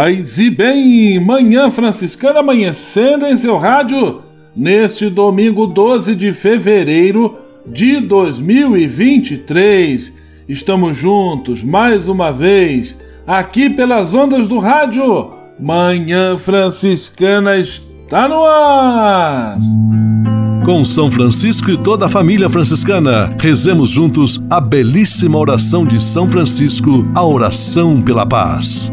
Paz e bem, Manhã Franciscana amanhecendo em seu rádio neste domingo 12 de fevereiro de 2023. Estamos juntos mais uma vez aqui pelas ondas do rádio. Manhã Franciscana está no ar. Com São Francisco e toda a família franciscana, rezemos juntos a belíssima oração de São Francisco, a oração pela paz.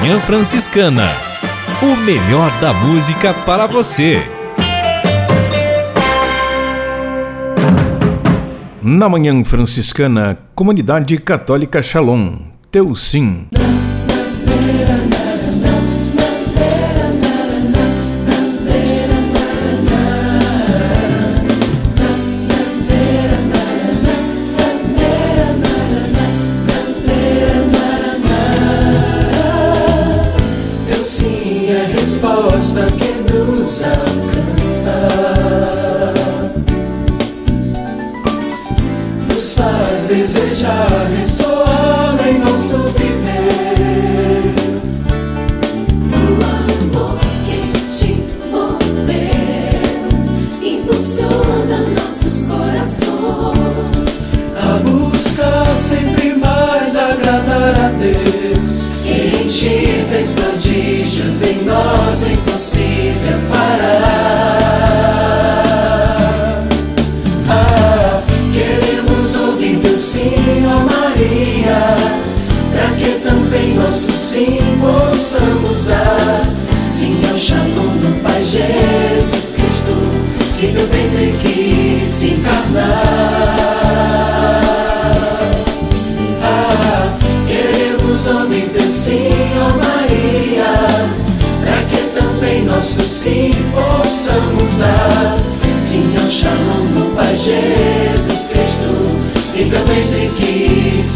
Manhã Franciscana. O melhor da música para você. Na Manhã Franciscana, Comunidade Católica Shalom. Teu sim.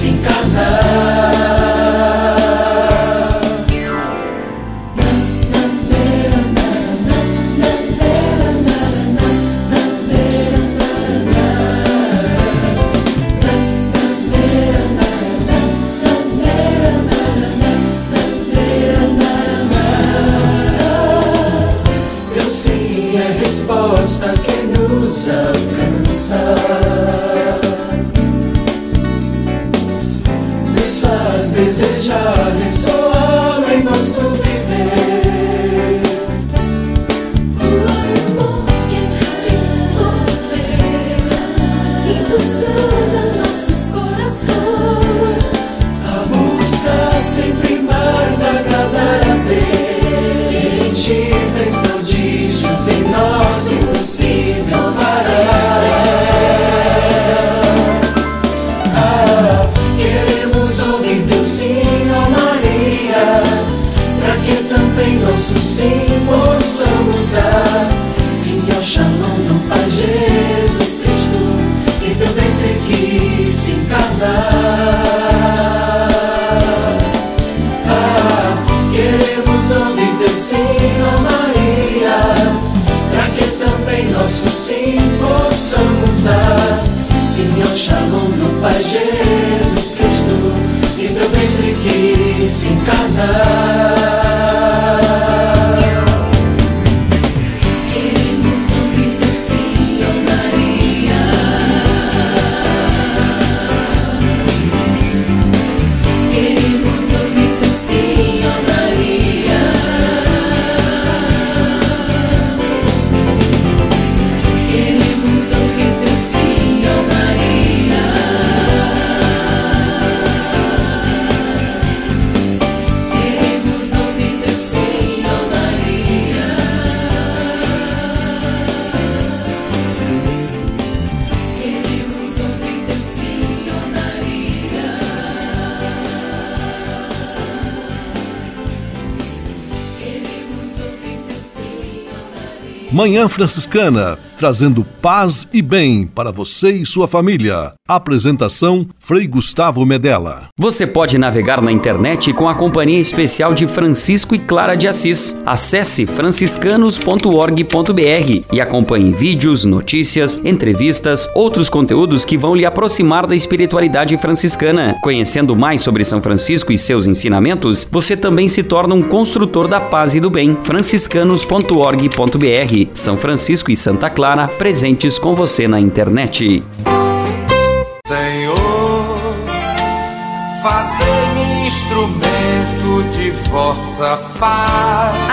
se encarnar. Manhã Franciscana, trazendo paz e bem para você e sua família. Apresentação Frei Gustavo Medella. Você pode navegar na internet com a companhia especial de Francisco e Clara de Assis. Acesse franciscanos.org.br e acompanhe vídeos, notícias, entrevistas, outros conteúdos que vão lhe aproximar da espiritualidade franciscana. Conhecendo mais sobre São Francisco e seus ensinamentos, você também se torna um construtor da paz e do bem. franciscanos.org.br são Francisco e Santa Clara presentes com você na internet. Senhor, fazei-me instrumento de vossa paz.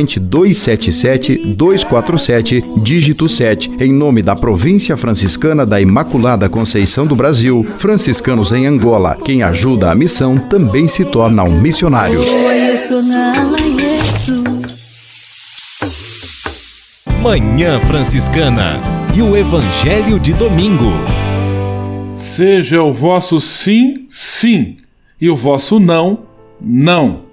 corrente 277 247 dígito 7, em nome da Província Franciscana da Imaculada Conceição do Brasil, franciscanos em Angola. Quem ajuda a missão também se torna um missionário. Manhã Franciscana e o Evangelho de Domingo. Seja o vosso sim, sim, e o vosso não, não.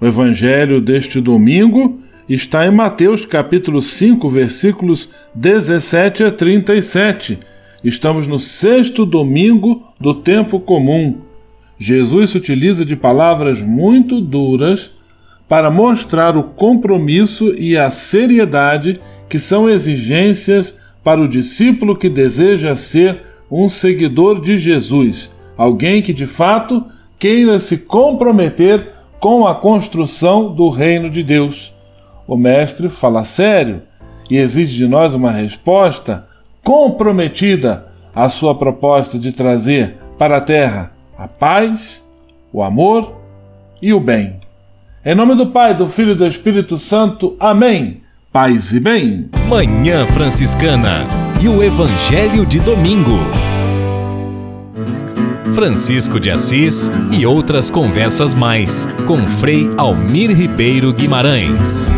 O evangelho deste domingo está em Mateus capítulo 5, versículos 17 a 37. Estamos no sexto domingo do tempo comum. Jesus se utiliza de palavras muito duras para mostrar o compromisso e a seriedade que são exigências para o discípulo que deseja ser um seguidor de Jesus, alguém que de fato queira se comprometer com a construção do reino de Deus. O Mestre fala sério e exige de nós uma resposta comprometida à sua proposta de trazer para a terra a paz, o amor e o bem. Em nome do Pai, do Filho e do Espírito Santo. Amém. Paz e bem. Manhã Franciscana e o Evangelho de Domingo. Francisco de Assis e outras conversas mais com Frei Almir Ribeiro Guimarães.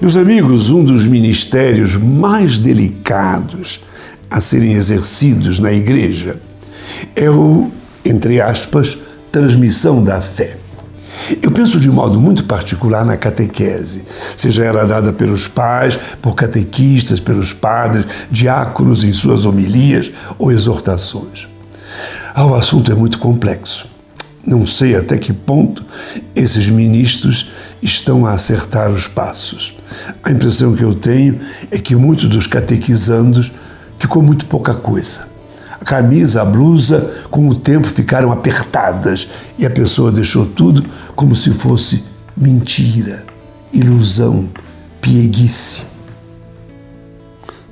Meus amigos, um dos ministérios mais delicados a serem exercidos na igreja é o, entre aspas, transmissão da fé. Eu penso de modo muito particular na catequese, seja ela dada pelos pais, por catequistas, pelos padres, diáconos em suas homilias ou exortações. Ah, o assunto é muito complexo. Não sei até que ponto esses ministros estão a acertar os passos. A impressão que eu tenho é que muitos dos catequizandos ficou muito pouca coisa. A camisa, a blusa, com o tempo ficaram apertadas e a pessoa deixou tudo como se fosse mentira, ilusão, pieguice.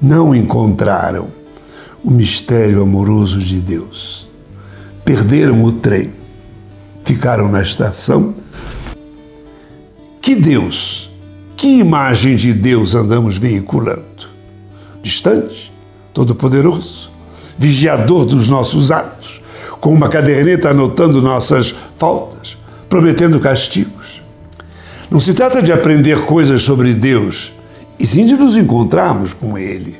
Não encontraram o mistério amoroso de Deus. Perderam o trem ficaram na estação. Que Deus, que imagem de Deus andamos veiculando? Distante, todo-poderoso, vigiador dos nossos atos, com uma caderneta anotando nossas faltas, prometendo castigos. Não se trata de aprender coisas sobre Deus, e sim de nos encontrarmos com Ele,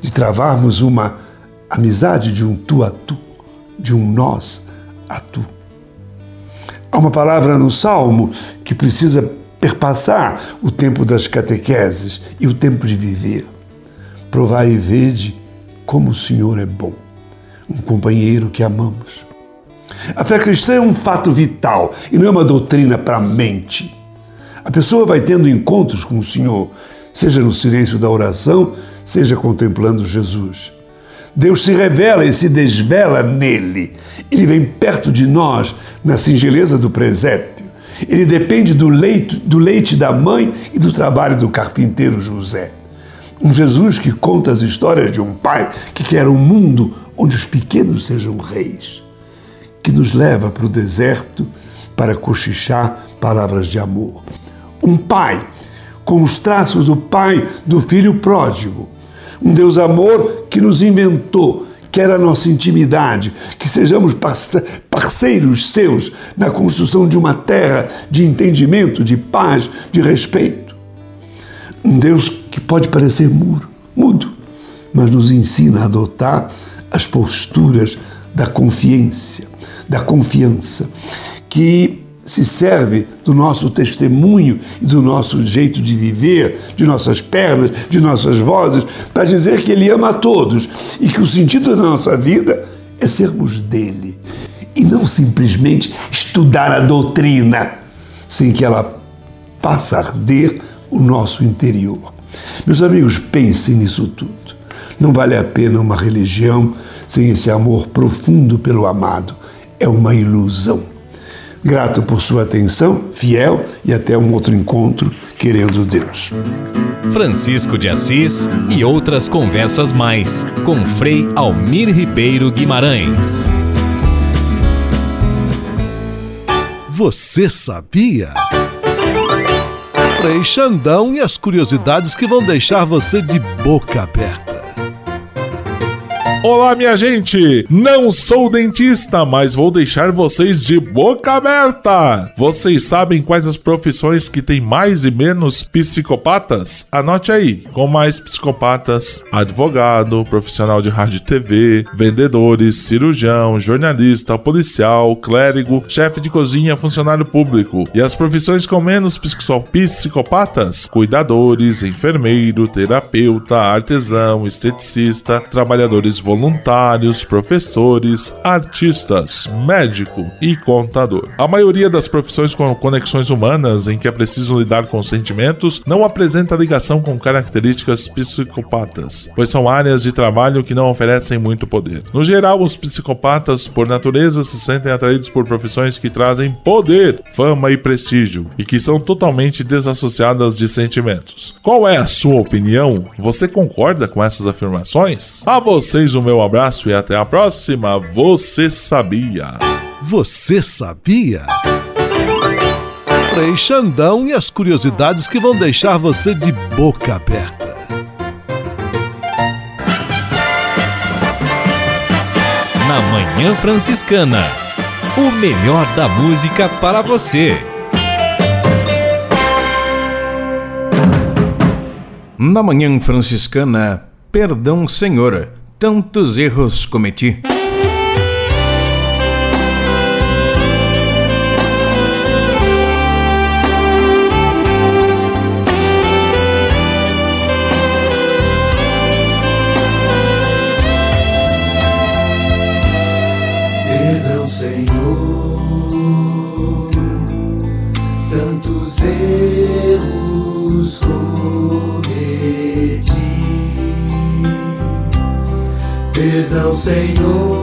de travarmos uma amizade de um tu a tu, de um nós a tu. Há uma palavra no Salmo que precisa perpassar o tempo das catequeses e o tempo de viver. Provai e vede como o Senhor é bom, um companheiro que amamos. A fé cristã é um fato vital e não é uma doutrina para a mente. A pessoa vai tendo encontros com o Senhor, seja no silêncio da oração, seja contemplando Jesus. Deus se revela e se desvela nele. Ele vem perto de nós na singeleza do presépio. Ele depende do leite, do leite da mãe e do trabalho do carpinteiro José. Um Jesus que conta as histórias de um pai que quer um mundo onde os pequenos sejam reis, que nos leva para o deserto para cochichar palavras de amor. Um pai com os traços do pai do filho pródigo, um Deus amor que nos inventou, quer a nossa intimidade, que sejamos parceiros seus na construção de uma terra de entendimento, de paz, de respeito. Um Deus que pode parecer muro, mudo, mas nos ensina a adotar as posturas da confiança, da confiança, que se serve do nosso testemunho e do nosso jeito de viver, de nossas pernas, de nossas vozes, para dizer que Ele ama a todos e que o sentido da nossa vida é sermos dele e não simplesmente estudar a doutrina sem que ela faça arder o nosso interior. Meus amigos, pensem nisso tudo. Não vale a pena uma religião sem esse amor profundo pelo amado. É uma ilusão. Grato por sua atenção, fiel e até um outro encontro, querendo Deus. Francisco de Assis e outras conversas mais com Frei Almir Ribeiro Guimarães. Você sabia? Frei Xandão e as curiosidades que vão deixar você de boca aberta. Olá, minha gente! Não sou dentista, mas vou deixar vocês de boca aberta! Vocês sabem quais as profissões que têm mais e menos psicopatas? Anote aí: com mais psicopatas, advogado, profissional de rádio e TV, vendedores, cirurgião, jornalista, policial, clérigo, chefe de cozinha, funcionário público. E as profissões com menos psicopatas? Cuidadores, enfermeiro, terapeuta, artesão, esteticista, trabalhadores voluntários, professores, artistas, médico e contador. A maioria das profissões com conexões humanas em que é preciso lidar com sentimentos não apresenta ligação com características psicopatas, pois são áreas de trabalho que não oferecem muito poder. No geral, os psicopatas, por natureza, se sentem atraídos por profissões que trazem poder, fama e prestígio e que são totalmente desassociadas de sentimentos. Qual é a sua opinião? Você concorda com essas afirmações? A vocês o meu abraço e até a próxima. Você sabia? Você sabia? Frei Xandão e as curiosidades que vão deixar você de boca aberta. Na Manhã Franciscana. O melhor da música para você. Na Manhã Franciscana, Perdão, Senhor tantos erros cometi. Perdão, Senhor,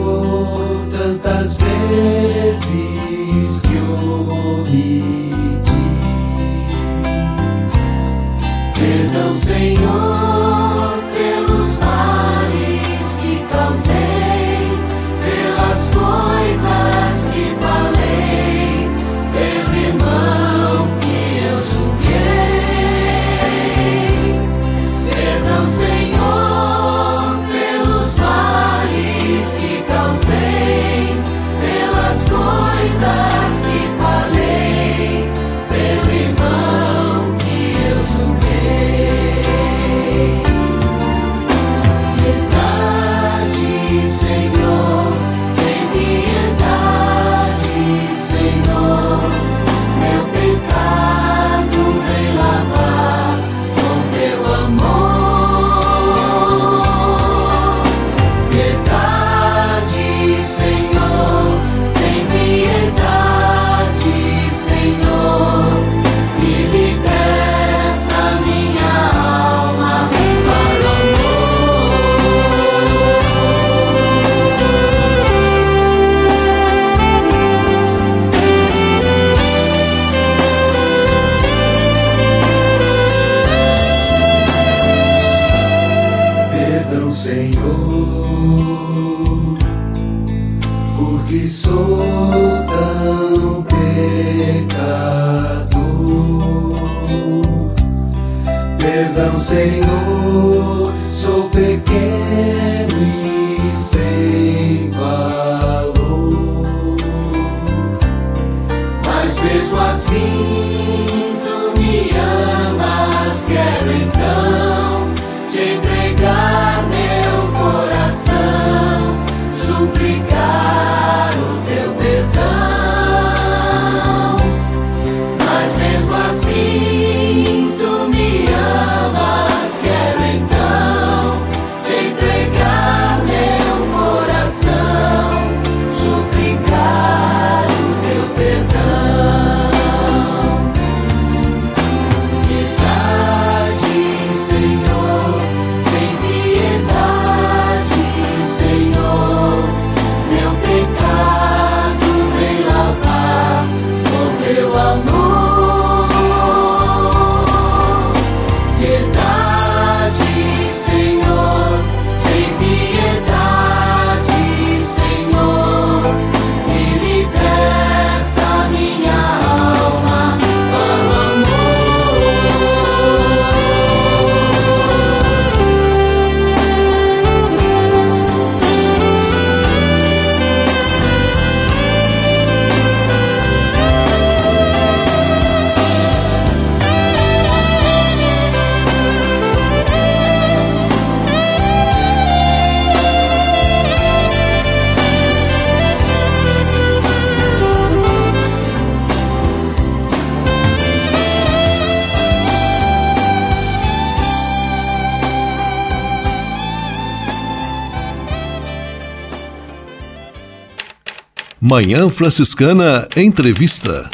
Manhã Franciscana Entrevista.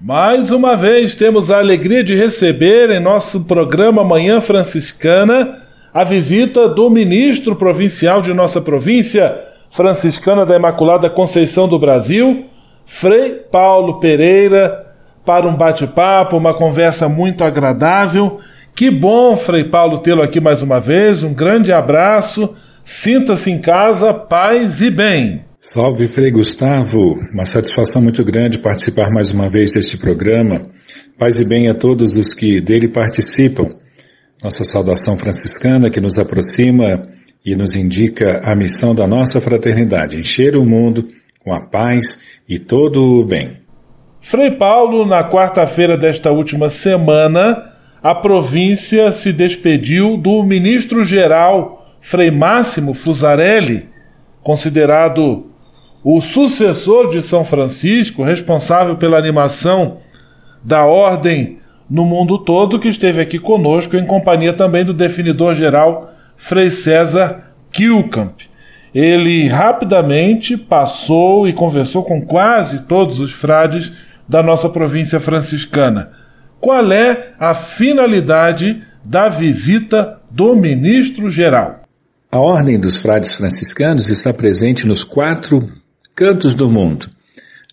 Mais uma vez temos a alegria de receber em nosso programa Manhã Franciscana a visita do ministro provincial de nossa província, franciscana da Imaculada Conceição do Brasil, Frei Paulo Pereira, para um bate-papo, uma conversa muito agradável. Que bom, Frei Paulo, tê-lo aqui mais uma vez. Um grande abraço. Sinta-se em casa, paz e bem. Salve, Frei Gustavo. Uma satisfação muito grande participar mais uma vez deste programa. Paz e bem a todos os que dele participam. Nossa saudação franciscana que nos aproxima e nos indica a missão da nossa fraternidade: encher o mundo com a paz e todo o bem. Frei Paulo, na quarta-feira desta última semana, a província se despediu do ministro-geral Frei Máximo Fusarelli, considerado o sucessor de São Francisco, responsável pela animação da ordem no mundo todo, que esteve aqui conosco, em companhia também do definidor geral Frei César Kilkamp. Ele rapidamente passou e conversou com quase todos os frades da nossa província franciscana. Qual é a finalidade da visita do ministro geral? A Ordem dos Frades Franciscanos está presente nos quatro cantos do mundo.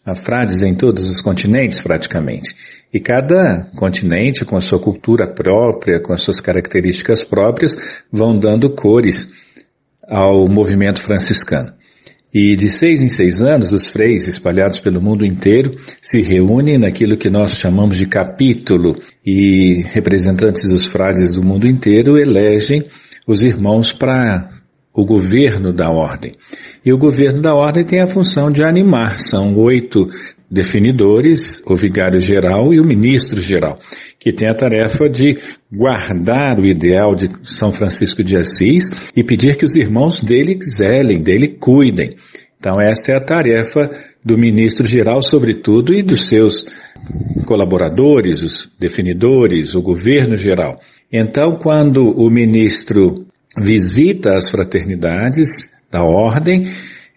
Há frades em todos os continentes, praticamente. E cada continente, com a sua cultura própria, com as suas características próprias, vão dando cores ao movimento franciscano. E de seis em seis anos, os freis espalhados pelo mundo inteiro se reúnem naquilo que nós chamamos de capítulo e representantes dos frades do mundo inteiro elegem os irmãos para o governo da ordem. E o governo da ordem tem a função de animar. São oito definidores, o vigário geral e o ministro geral, que tem a tarefa de guardar o ideal de São Francisco de Assis e pedir que os irmãos dele zelem, dele cuidem. Então essa é a tarefa do ministro geral, sobretudo, e dos seus colaboradores, os definidores, o governo geral. Então, quando o ministro visita as fraternidades da ordem,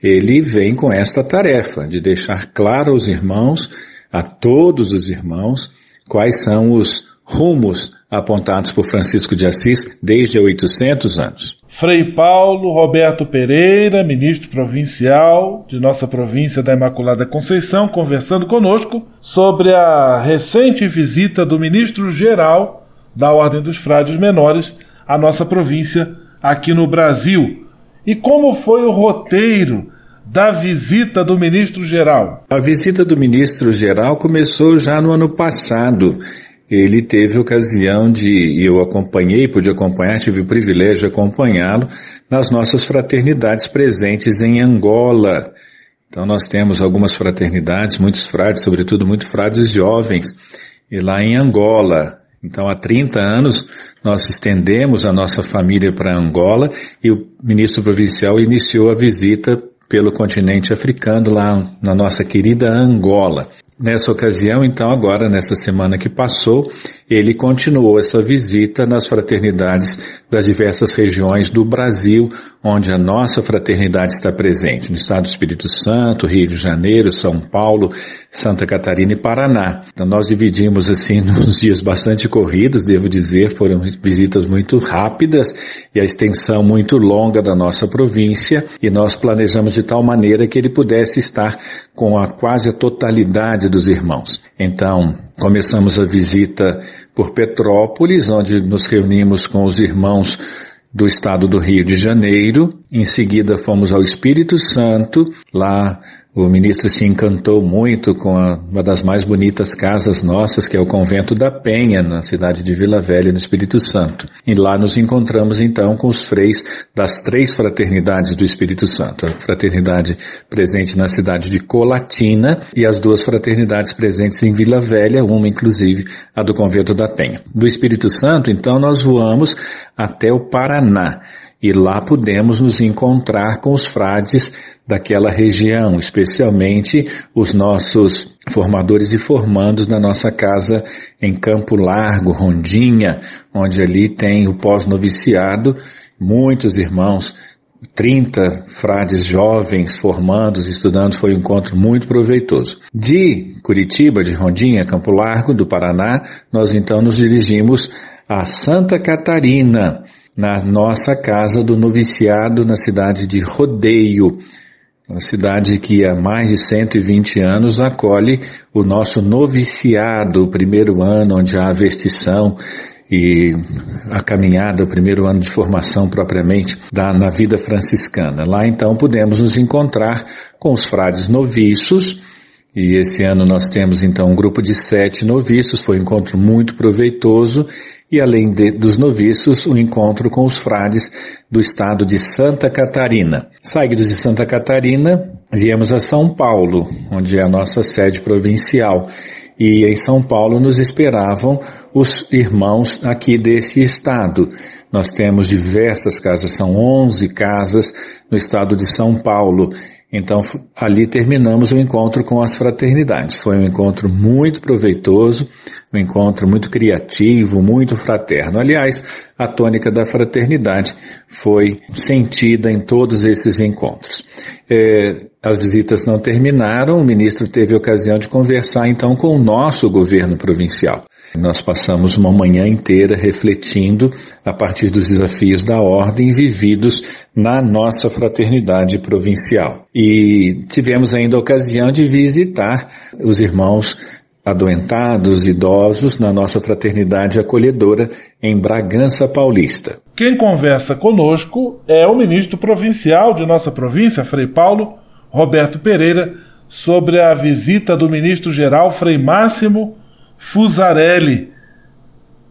ele vem com esta tarefa de deixar claro aos irmãos, a todos os irmãos, quais são os rumos apontados por Francisco de Assis desde 800 anos. Frei Paulo Roberto Pereira, ministro provincial de nossa província da Imaculada Conceição, conversando conosco sobre a recente visita do ministro geral da Ordem dos Frades Menores à nossa província aqui no Brasil. E como foi o roteiro da visita do ministro geral? A visita do ministro geral começou já no ano passado. Ele teve ocasião de, eu acompanhei, pude acompanhar, tive o privilégio de acompanhá-lo nas nossas fraternidades presentes em Angola. Então nós temos algumas fraternidades, muitos frades, sobretudo muitos frades jovens, e lá em Angola. Então, há 30 anos, nós estendemos a nossa família para Angola e o ministro provincial iniciou a visita pelo continente africano, lá na nossa querida Angola. Nessa ocasião, então, agora, nessa semana que passou, ele continuou essa visita nas fraternidades das diversas regiões do Brasil, onde a nossa fraternidade está presente, no estado do Espírito Santo, Rio de Janeiro, São Paulo, Santa Catarina e Paraná. Então, nós dividimos, assim, nos dias bastante corridos, devo dizer, foram visitas muito rápidas e a extensão muito longa da nossa província, e nós planejamos de tal maneira que ele pudesse estar com a quase totalidade dos irmãos. Então, começamos a visita por Petrópolis, onde nos reunimos com os irmãos do estado do Rio de Janeiro. Em seguida, fomos ao Espírito Santo. Lá o ministro se encantou muito com a, uma das mais bonitas casas nossas, que é o Convento da Penha, na cidade de Vila Velha, no Espírito Santo. E lá nos encontramos então com os freis das três fraternidades do Espírito Santo. A fraternidade presente na cidade de Colatina e as duas fraternidades presentes em Vila Velha, uma inclusive a do Convento da Penha. Do Espírito Santo, então, nós voamos até o Paraná e lá pudemos nos encontrar com os frades daquela região, especialmente os nossos formadores e formandos da nossa casa em Campo Largo, Rondinha, onde ali tem o pós-noviciado, muitos irmãos 30 frades jovens formandos, estudando, foi um encontro muito proveitoso. De Curitiba, de Rondinha, Campo Largo, do Paraná, nós então nos dirigimos a Santa Catarina, na nossa casa do noviciado na cidade de Rodeio, uma cidade que há mais de 120 anos acolhe o nosso noviciado, o primeiro ano onde há a vestição e a caminhada, o primeiro ano de formação propriamente da, na vida franciscana. Lá então pudemos nos encontrar com os frades noviços, e esse ano nós temos então um grupo de sete noviços, foi um encontro muito proveitoso e além de, dos noviços, o um encontro com os frades do estado de Santa Catarina. Saídos de Santa Catarina, viemos a São Paulo, onde é a nossa sede provincial. E em São Paulo nos esperavam os irmãos aqui deste estado. Nós temos diversas casas, são 11 casas no estado de São Paulo então, ali terminamos o encontro com as fraternidades. Foi um encontro muito proveitoso, um encontro muito criativo, muito fraterno. Aliás, a tônica da fraternidade foi sentida em todos esses encontros. É, as visitas não terminaram, o ministro teve ocasião de conversar então com o nosso governo provincial. Nós passamos uma manhã inteira refletindo a partir dos desafios da ordem vividos na nossa fraternidade provincial. E tivemos ainda a ocasião de visitar os irmãos adoentados, idosos, na nossa fraternidade acolhedora em Bragança Paulista. Quem conversa conosco é o ministro provincial de nossa província, Frei Paulo, Roberto Pereira, sobre a visita do ministro-geral Frei Máximo Fusarelli.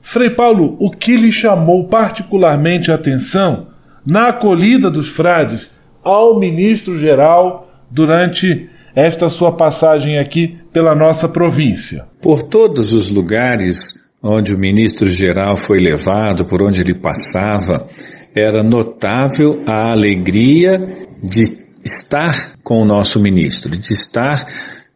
Frei Paulo, o que lhe chamou particularmente a atenção na acolhida dos frades ao ministro-geral durante esta sua passagem aqui pela nossa província? Por todos os lugares onde o ministro-geral foi levado, por onde ele passava, era notável a alegria de estar com o nosso ministro, de estar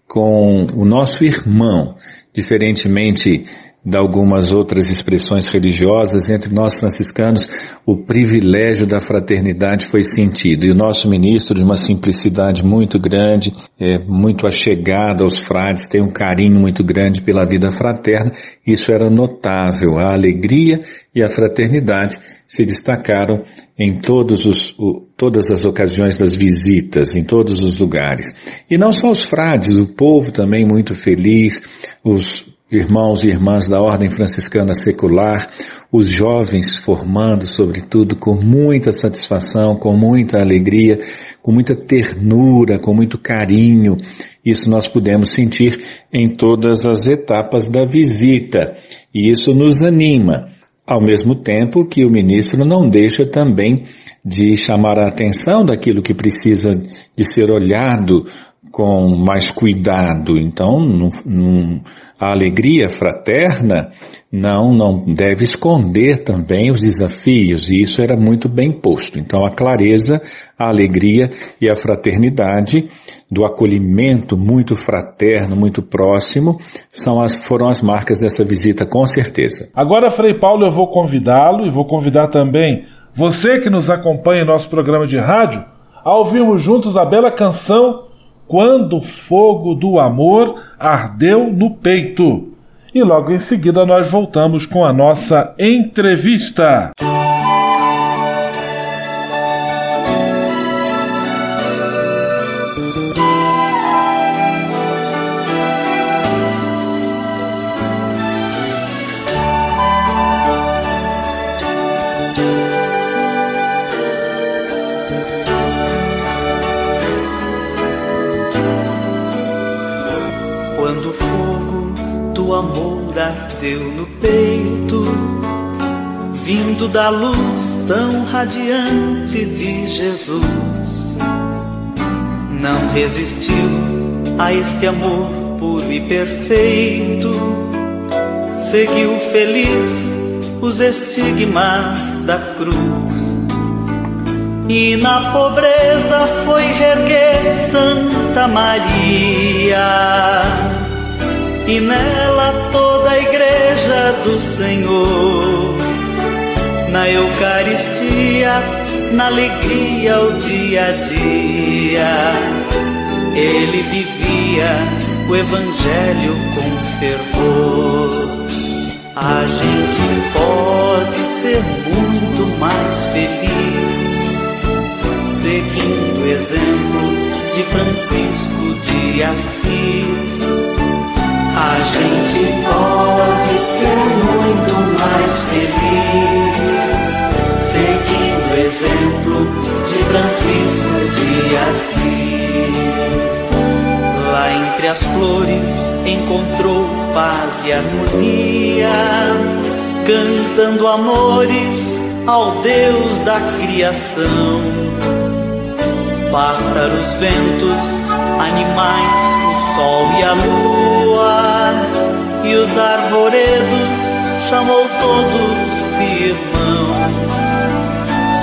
com o nosso irmão, diferentemente de algumas outras expressões religiosas, entre nós franciscanos, o privilégio da fraternidade foi sentido. E o nosso ministro, de uma simplicidade muito grande, é muito achegado aos frades, tem um carinho muito grande pela vida fraterna, isso era notável. A alegria e a fraternidade se destacaram em todos os, todas as ocasiões das visitas, em todos os lugares. E não só os frades, o povo também muito feliz, os irmãos e irmãs da Ordem Franciscana Secular, os jovens formando, sobretudo, com muita satisfação, com muita alegria, com muita ternura, com muito carinho. Isso nós pudemos sentir em todas as etapas da visita. E isso nos anima. Ao mesmo tempo que o ministro não deixa também de chamar a atenção daquilo que precisa de ser olhado com mais cuidado. Então, não, a alegria fraterna não, não deve esconder também os desafios, e isso era muito bem posto. Então, a clareza, a alegria e a fraternidade do acolhimento muito fraterno, muito próximo, são as, foram as marcas dessa visita, com certeza. Agora, Frei Paulo, eu vou convidá-lo e vou convidar também você que nos acompanha em nosso programa de rádio a ouvirmos juntos a bela canção quando o fogo do amor ardeu no peito. E logo em seguida nós voltamos com a nossa entrevista. ardeu da luz tão radiante de Jesus. Não resistiu a este amor puro e perfeito, seguiu feliz os estigmas da cruz. E na pobreza foi reerguer Santa Maria e nela toda a igreja do Senhor. Na Eucaristia, na alegria, o dia a dia, ele vivia o Evangelho com fervor. A gente pode ser muito mais feliz seguindo o exemplo de Francisco de Assis a gente pode ser muito mais feliz, seguindo o exemplo de Francisco de Assis. Lá entre as flores encontrou paz e harmonia, cantando amores ao Deus da criação. Pássaros, ventos, animais, o sol e a lua, e os arvoredos chamou todos de irmãos.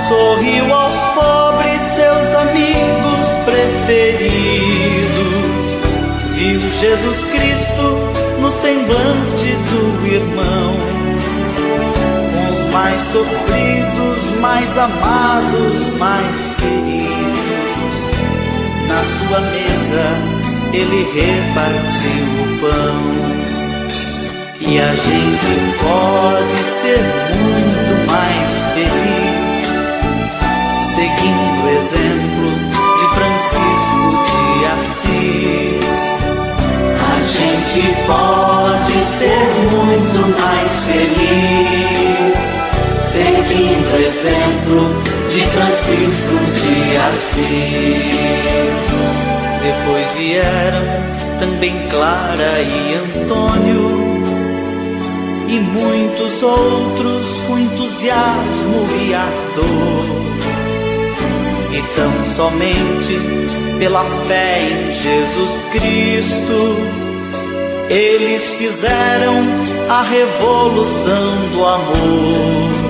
Sorriu aos pobres, seus amigos preferidos. Viu Jesus Cristo no semblante do irmão. Com os mais sofridos, mais amados, mais queridos na sua mesa ele repartiu o pão. E a gente pode ser muito mais feliz seguindo o exemplo de Francisco de Assis. A gente pode ser muito mais feliz seguindo o exemplo de Francisco de Assis. Depois vieram também Clara e Antônio e muitos outros com entusiasmo e ardor. E tão somente pela fé em Jesus Cristo, eles fizeram a revolução do amor.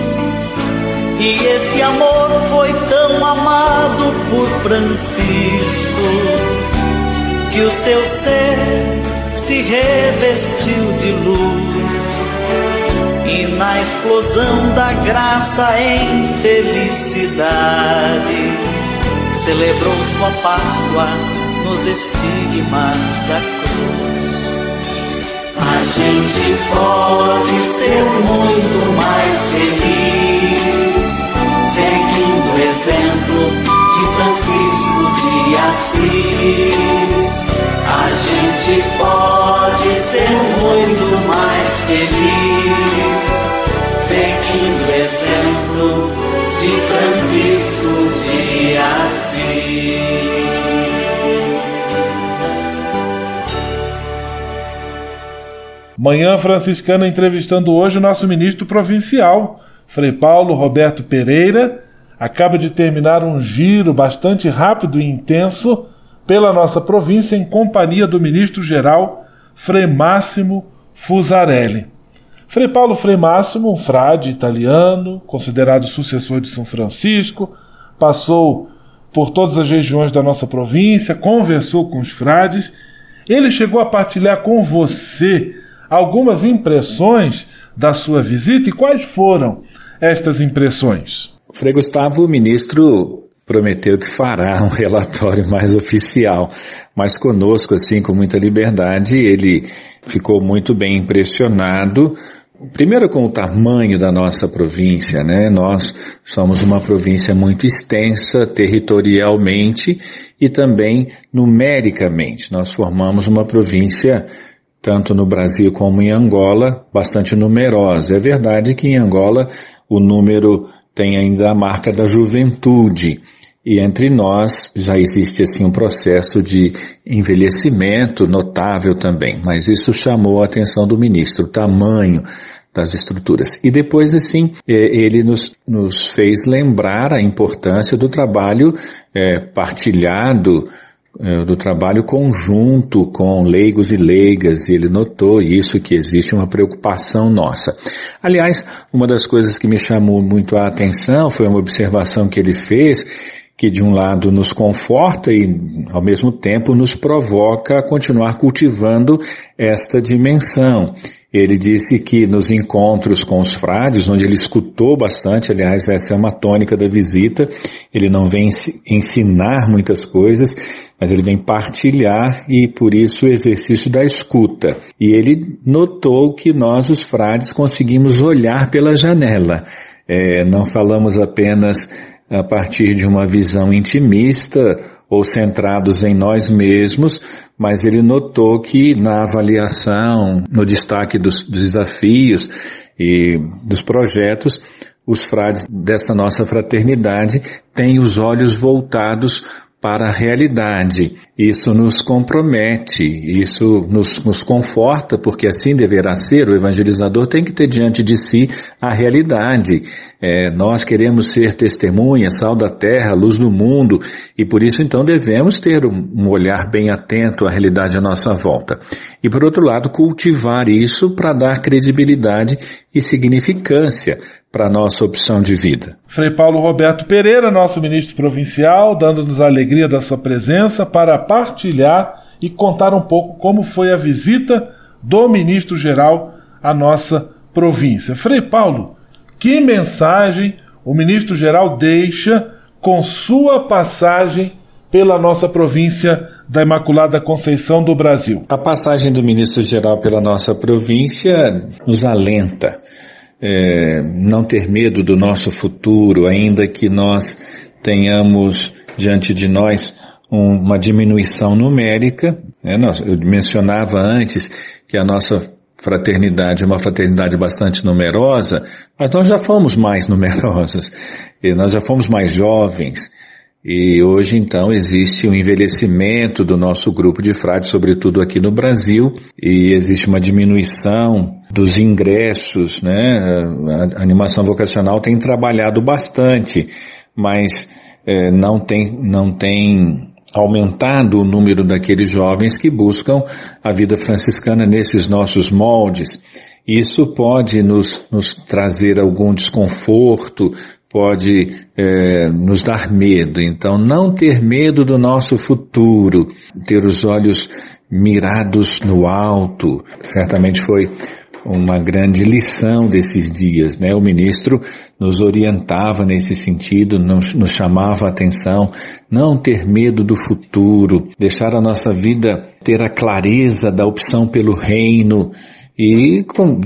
E este amor foi tão amado por Francisco que o seu ser se revestiu de luz na explosão da graça em felicidade celebrou sua Páscoa nos estigmas da cruz. A gente pode ser muito mais feliz seguindo o exemplo de Francisco de Assis. A gente pode Manhã Franciscana entrevistando hoje o nosso ministro provincial, Frei Paulo Roberto Pereira. Acaba de terminar um giro bastante rápido e intenso pela nossa província em companhia do ministro-geral Frei Máximo Fusarelli. Frei Paulo Frei Máximo, um frade italiano, considerado sucessor de São Francisco, passou por todas as regiões da nossa província, conversou com os frades. Ele chegou a partilhar com você algumas impressões da sua visita e quais foram estas impressões? Frei Gustavo, o ministro prometeu que fará um relatório mais oficial, mas conosco, assim, com muita liberdade, ele ficou muito bem impressionado. Primeiro com o tamanho da nossa província, né? Nós somos uma província muito extensa territorialmente e também numericamente. Nós formamos uma província tanto no Brasil como em Angola, bastante numerosa. É verdade que em Angola o número tem ainda a marca da juventude. E entre nós já existe assim um processo de envelhecimento notável também, mas isso chamou a atenção do ministro, o tamanho das estruturas. E depois assim, ele nos, nos fez lembrar a importância do trabalho é, partilhado é, do trabalho conjunto com leigos e leigas, e ele notou isso, que existe uma preocupação nossa. Aliás, uma das coisas que me chamou muito a atenção foi uma observação que ele fez, que de um lado nos conforta e ao mesmo tempo nos provoca a continuar cultivando esta dimensão. Ele disse que nos encontros com os frades, onde ele escutou bastante, aliás, essa é uma tônica da visita, ele não vem ensinar muitas coisas, mas ele vem partilhar e por isso o exercício da escuta. E ele notou que nós, os frades, conseguimos olhar pela janela. É, não falamos apenas a partir de uma visão intimista ou centrados em nós mesmos, mas ele notou que na avaliação, no destaque dos, dos desafios e dos projetos, os frades dessa nossa fraternidade têm os olhos voltados para a realidade. Isso nos compromete, isso nos, nos, conforta, porque assim deverá ser. O evangelizador tem que ter diante de si a realidade. É, nós queremos ser testemunha, sal da terra, luz do mundo, e por isso então devemos ter um, um olhar bem atento à realidade à nossa volta. E por outro lado, cultivar isso para dar credibilidade e significância para a nossa opção de vida. Frei Paulo Roberto Pereira, nosso ministro provincial, dando-nos a alegria da sua presença para partilhar e contar um pouco como foi a visita do ministro-geral à nossa província. Frei Paulo, que mensagem o ministro-geral deixa com sua passagem pela nossa província da Imaculada Conceição do Brasil. A passagem do ministro-geral pela nossa província nos alenta. É, não ter medo do nosso futuro, ainda que nós tenhamos diante de nós um, uma diminuição numérica. Né? Eu mencionava antes que a nossa fraternidade é uma fraternidade bastante numerosa, mas nós já fomos mais numerosas, nós já fomos mais jovens, e hoje então existe um envelhecimento do nosso grupo de frades, sobretudo aqui no Brasil, e existe uma diminuição dos ingressos, né? A animação vocacional tem trabalhado bastante, mas é, não tem, não tem aumentado o número daqueles jovens que buscam a vida franciscana nesses nossos moldes. Isso pode nos, nos trazer algum desconforto, pode é, nos dar medo. Então, não ter medo do nosso futuro, ter os olhos mirados no alto, certamente foi uma grande lição desses dias, né? O ministro nos orientava nesse sentido, nos, nos chamava a atenção, não ter medo do futuro, deixar a nossa vida ter a clareza da opção pelo reino, e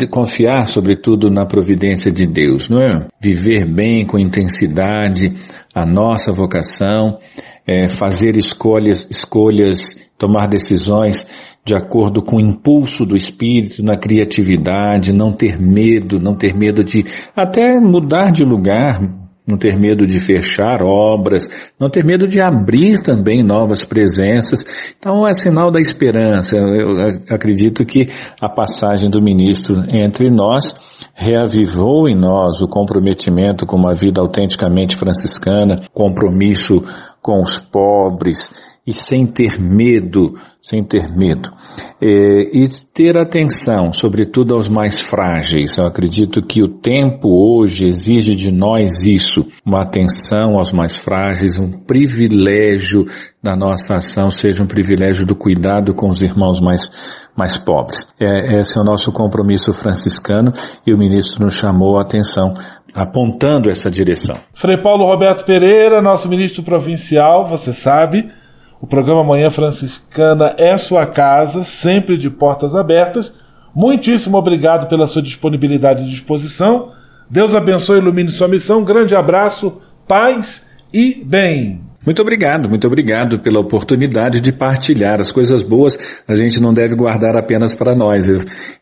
confiar, sobretudo, na providência de Deus, não é? Viver bem, com intensidade, a nossa vocação, é, fazer escolhas, escolhas, tomar decisões de acordo com o impulso do espírito, na criatividade, não ter medo, não ter medo de até mudar de lugar, não ter medo de fechar obras, não ter medo de abrir também novas presenças. Então é sinal da esperança. Eu acredito que a passagem do ministro entre nós reavivou em nós o comprometimento com uma vida autenticamente franciscana, compromisso com os pobres, e sem ter medo, sem ter medo. É, e ter atenção, sobretudo aos mais frágeis. Eu acredito que o tempo hoje exige de nós isso, uma atenção aos mais frágeis, um privilégio da nossa ação, seja um privilégio do cuidado com os irmãos mais, mais pobres. É, esse é o nosso compromisso franciscano e o ministro nos chamou a atenção apontando essa direção. Frei Paulo Roberto Pereira, nosso ministro provincial, você sabe, o programa Manhã Franciscana é sua casa, sempre de portas abertas. Muitíssimo obrigado pela sua disponibilidade e disposição. Deus abençoe e ilumine sua missão. Grande abraço, paz e bem. Muito obrigado, muito obrigado pela oportunidade de partilhar as coisas boas. A gente não deve guardar apenas para nós.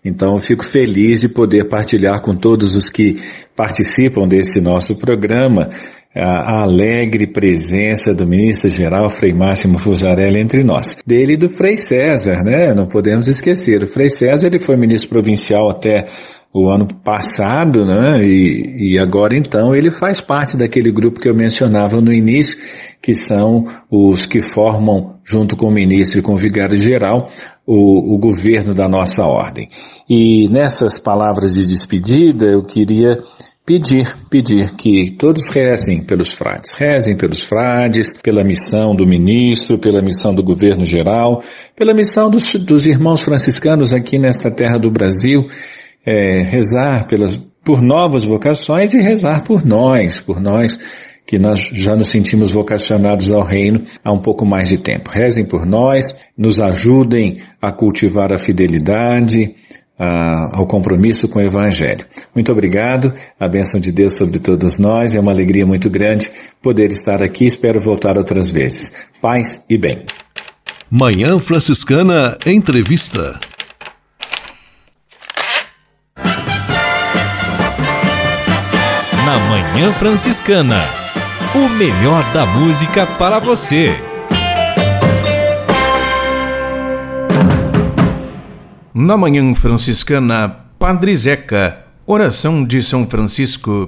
Então, eu fico feliz de poder partilhar com todos os que participam desse nosso programa a, alegre presença do ministro-geral Frei Máximo Fusarelli entre nós. Dele e do Frei César, né? Não podemos esquecer. O Frei César ele foi ministro provincial até o ano passado, né? E, e, agora então ele faz parte daquele grupo que eu mencionava no início, que são os que formam, junto com o ministro e com o vigário geral, o, o governo da nossa ordem. E nessas palavras de despedida, eu queria pedir, pedir que todos rezem pelos frades, rezem pelos frades, pela missão do ministro, pela missão do governo geral, pela missão dos, dos irmãos franciscanos aqui nesta terra do Brasil, é, rezar pelas, por novas vocações e rezar por nós, por nós que nós já nos sentimos vocacionados ao reino há um pouco mais de tempo. Rezem por nós, nos ajudem a cultivar a fidelidade, ao compromisso com o Evangelho. Muito obrigado, a bênção de Deus sobre todos nós, é uma alegria muito grande poder estar aqui, espero voltar outras vezes. Paz e bem. Manhã Franciscana Entrevista. Na Manhã Franciscana, o melhor da música para você. Na Manhã Franciscana, Padre Zeca, Oração de São Francisco.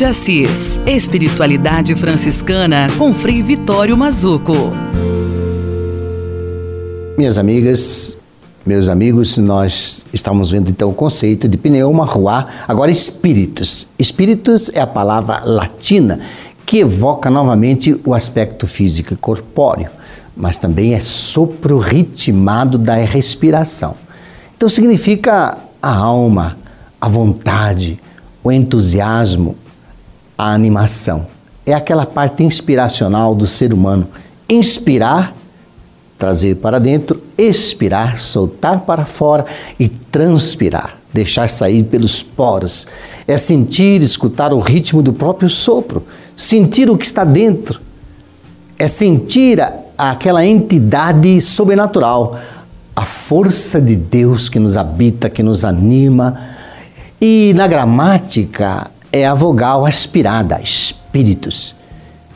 De Assis. Espiritualidade franciscana com Frei Vitório Mazuco. Minhas amigas, meus amigos, nós estamos vendo então o conceito de pneuma, ruá, agora espíritos. Espíritos é a palavra latina que evoca novamente o aspecto físico e corpóreo, mas também é sopro ritmado da respiração. Então significa a alma, a vontade, o entusiasmo, a animação. É aquela parte inspiracional do ser humano. Inspirar, trazer para dentro, expirar, soltar para fora e transpirar, deixar sair pelos poros. É sentir, escutar o ritmo do próprio sopro, sentir o que está dentro. É sentir a, aquela entidade sobrenatural, a força de Deus que nos habita, que nos anima. E na gramática é a vogal aspirada, espíritos.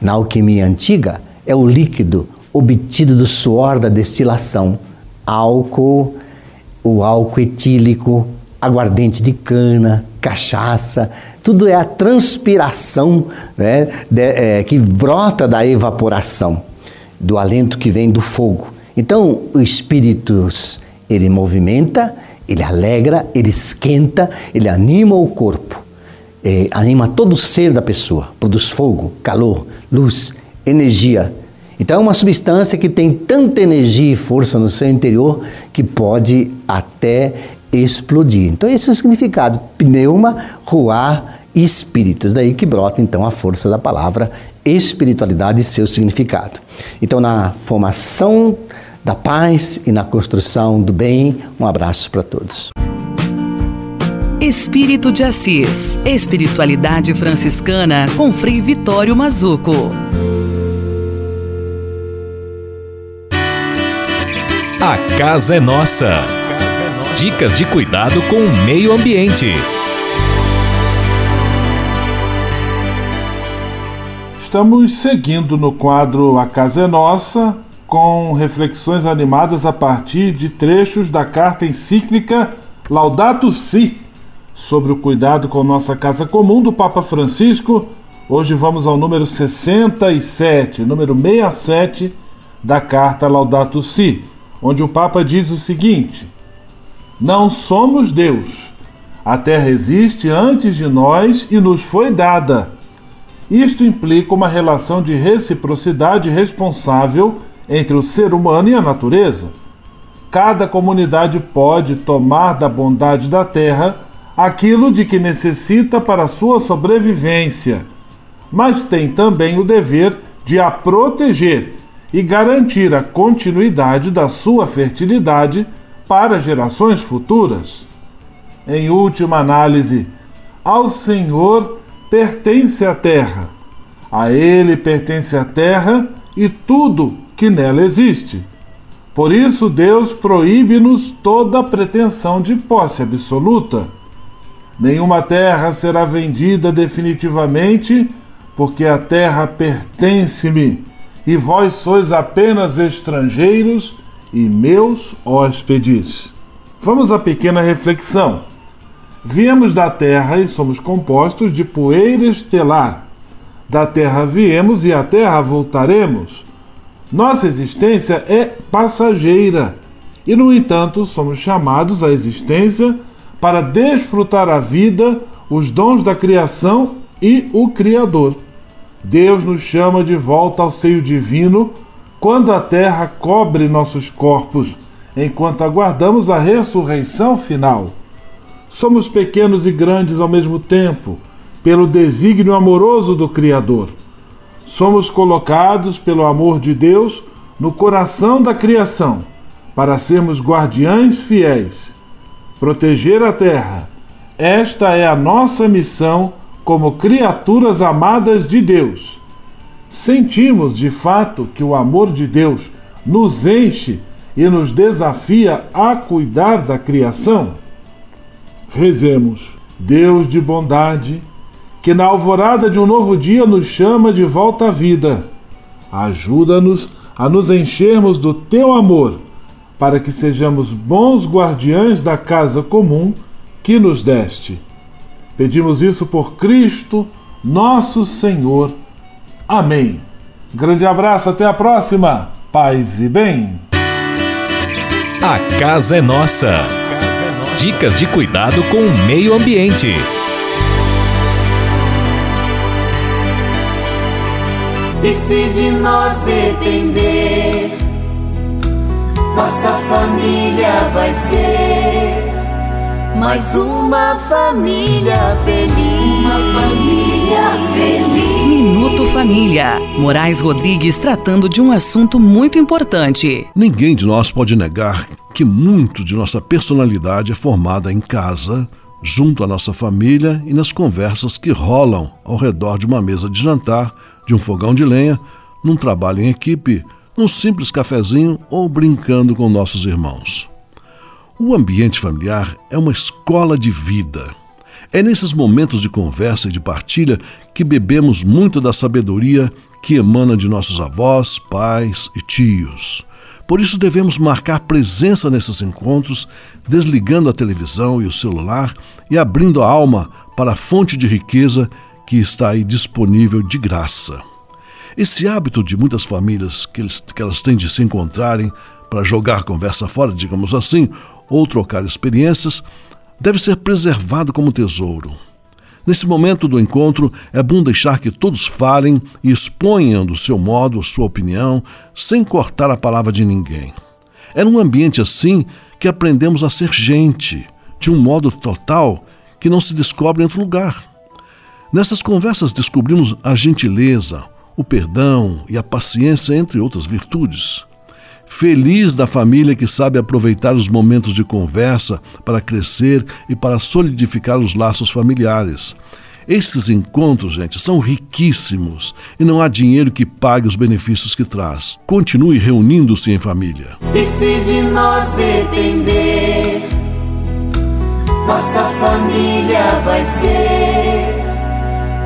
Na alquimia antiga é o líquido obtido do suor da destilação, álcool, o álcool etílico, aguardente de cana, cachaça, tudo é a transpiração né, de, é, que brota da evaporação, do alento que vem do fogo. Então, o espíritus, ele movimenta, ele alegra, ele esquenta, ele anima o corpo, eh, anima todo o ser da pessoa, produz fogo, calor, luz, energia. Então é uma substância que tem tanta energia e força no seu interior que pode até explodir. Então esse é o significado, pneuma, ruar e espíritos. Daí que brota então a força da palavra espiritualidade e seu significado. Então na formação da paz e na construção do bem, um abraço para todos. Espírito de Assis. Espiritualidade franciscana com Frei Vitório Mazuco. A casa é nossa. Dicas de cuidado com o meio ambiente. Estamos seguindo no quadro A Casa é Nossa, com reflexões animadas a partir de trechos da carta encíclica Laudato Si, sobre o cuidado com nossa casa comum do Papa Francisco. Hoje vamos ao número 67, número 67 da carta Laudato Si, onde o Papa diz o seguinte: Não somos Deus. A terra existe antes de nós e nos foi dada. Isto implica uma relação de reciprocidade responsável entre o ser humano e a natureza. Cada comunidade pode tomar da bondade da terra aquilo de que necessita para sua sobrevivência, mas tem também o dever de a proteger e garantir a continuidade da sua fertilidade para gerações futuras. Em última análise, ao Senhor pertence a terra, a Ele pertence a terra e tudo que nela existe. Por isso, Deus proíbe-nos toda pretensão de posse absoluta. Nenhuma terra será vendida definitivamente, porque a terra pertence-me, e vós sois apenas estrangeiros e meus hóspedes. Vamos à pequena reflexão. Viemos da terra e somos compostos de poeira estelar. Da terra viemos e à terra voltaremos. Nossa existência é passageira e, no entanto, somos chamados à existência para desfrutar a vida, os dons da criação e o Criador. Deus nos chama de volta ao seio divino quando a terra cobre nossos corpos, enquanto aguardamos a ressurreição final. Somos pequenos e grandes ao mesmo tempo, pelo desígnio amoroso do Criador. Somos colocados pelo amor de Deus no coração da criação, para sermos guardiães fiéis. Proteger a terra. Esta é a nossa missão como criaturas amadas de Deus. Sentimos de fato que o amor de Deus nos enche e nos desafia a cuidar da criação? Rezemos. Deus de bondade, que na alvorada de um novo dia nos chama de volta à vida, ajuda-nos a nos enchermos do teu amor, para que sejamos bons guardiães da casa comum que nos deste. Pedimos isso por Cristo, nosso Senhor. Amém. Grande abraço, até a próxima. Paz e bem. A casa é nossa. Dicas de cuidado com o meio ambiente. E se de nós depender, nossa família vai ser mais uma família feliz. Uma família feliz. Minuto Família. Moraes Rodrigues tratando de um assunto muito importante. Ninguém de nós pode negar que muito de nossa personalidade é formada em casa, junto à nossa família e nas conversas que rolam ao redor de uma mesa de jantar, de um fogão de lenha, num trabalho em equipe, num simples cafezinho ou brincando com nossos irmãos. O ambiente familiar é uma escola de vida. É nesses momentos de conversa e de partilha que bebemos muito da sabedoria que emana de nossos avós, pais e tios. Por isso devemos marcar presença nesses encontros, desligando a televisão e o celular e abrindo a alma para a fonte de riqueza que está aí disponível de graça. Esse hábito de muitas famílias que, eles, que elas têm de se encontrarem para jogar conversa fora, digamos assim, ou trocar experiências, deve ser preservado como tesouro. Nesse momento do encontro, é bom deixar que todos falem e exponham do seu modo sua opinião, sem cortar a palavra de ninguém. É num ambiente assim que aprendemos a ser gente, de um modo total que não se descobre em outro lugar. Nessas conversas descobrimos a gentileza, o perdão e a paciência, entre outras virtudes. Feliz da família que sabe aproveitar os momentos de conversa para crescer e para solidificar os laços familiares. Esses encontros, gente, são riquíssimos e não há dinheiro que pague os benefícios que traz. Continue reunindo-se em família. E se de nós depender, nossa família vai ser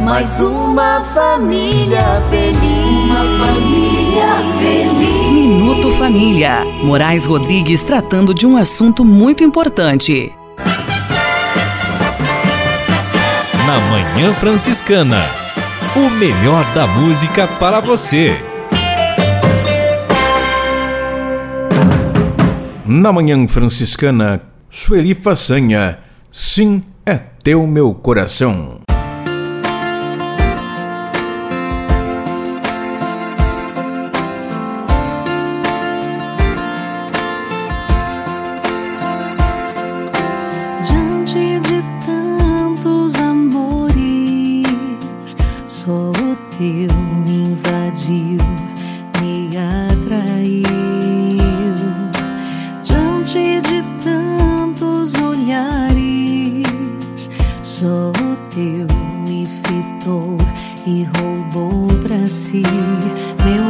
mais uma família feliz. Uma família feliz. Minuto Família. Moraes Rodrigues tratando de um assunto muito importante. Na Manhã Franciscana. O melhor da música para você. Na Manhã Franciscana, Sueli Façanha. Sim, é teu meu coração. meu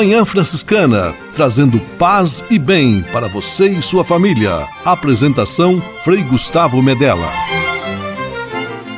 Manhã Franciscana, trazendo paz e bem para você e sua família. Apresentação Frei Gustavo Medella.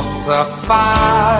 De vossa paz.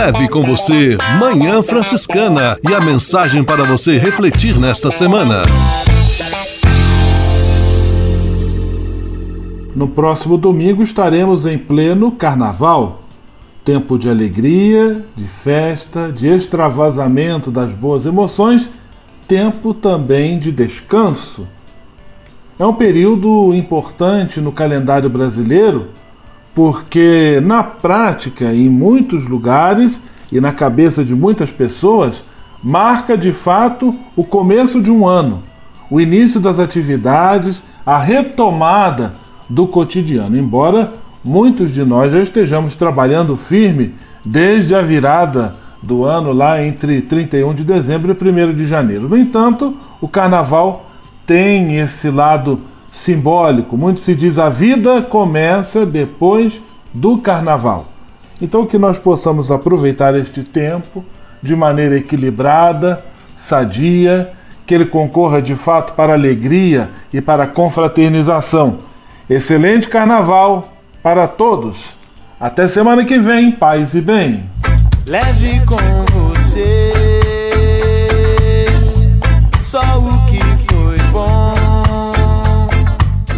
Leve com você Manhã Franciscana e a mensagem para você refletir nesta semana. No próximo domingo estaremos em pleno carnaval. Tempo de alegria, de festa, de extravasamento das boas emoções, tempo também de descanso. É um período importante no calendário brasileiro porque, na prática, em muitos lugares e na cabeça de muitas pessoas, marca de fato o começo de um ano, o início das atividades, a retomada do cotidiano. Embora muitos de nós já estejamos trabalhando firme desde a virada do ano, lá entre 31 de dezembro e 1 de janeiro. No entanto, o carnaval tem esse lado simbólico. Muito se diz a vida começa depois do carnaval. Então que nós possamos aproveitar este tempo de maneira equilibrada, sadia, que ele concorra de fato para a alegria e para confraternização. Excelente carnaval para todos. Até semana que vem, paz e bem. Leve com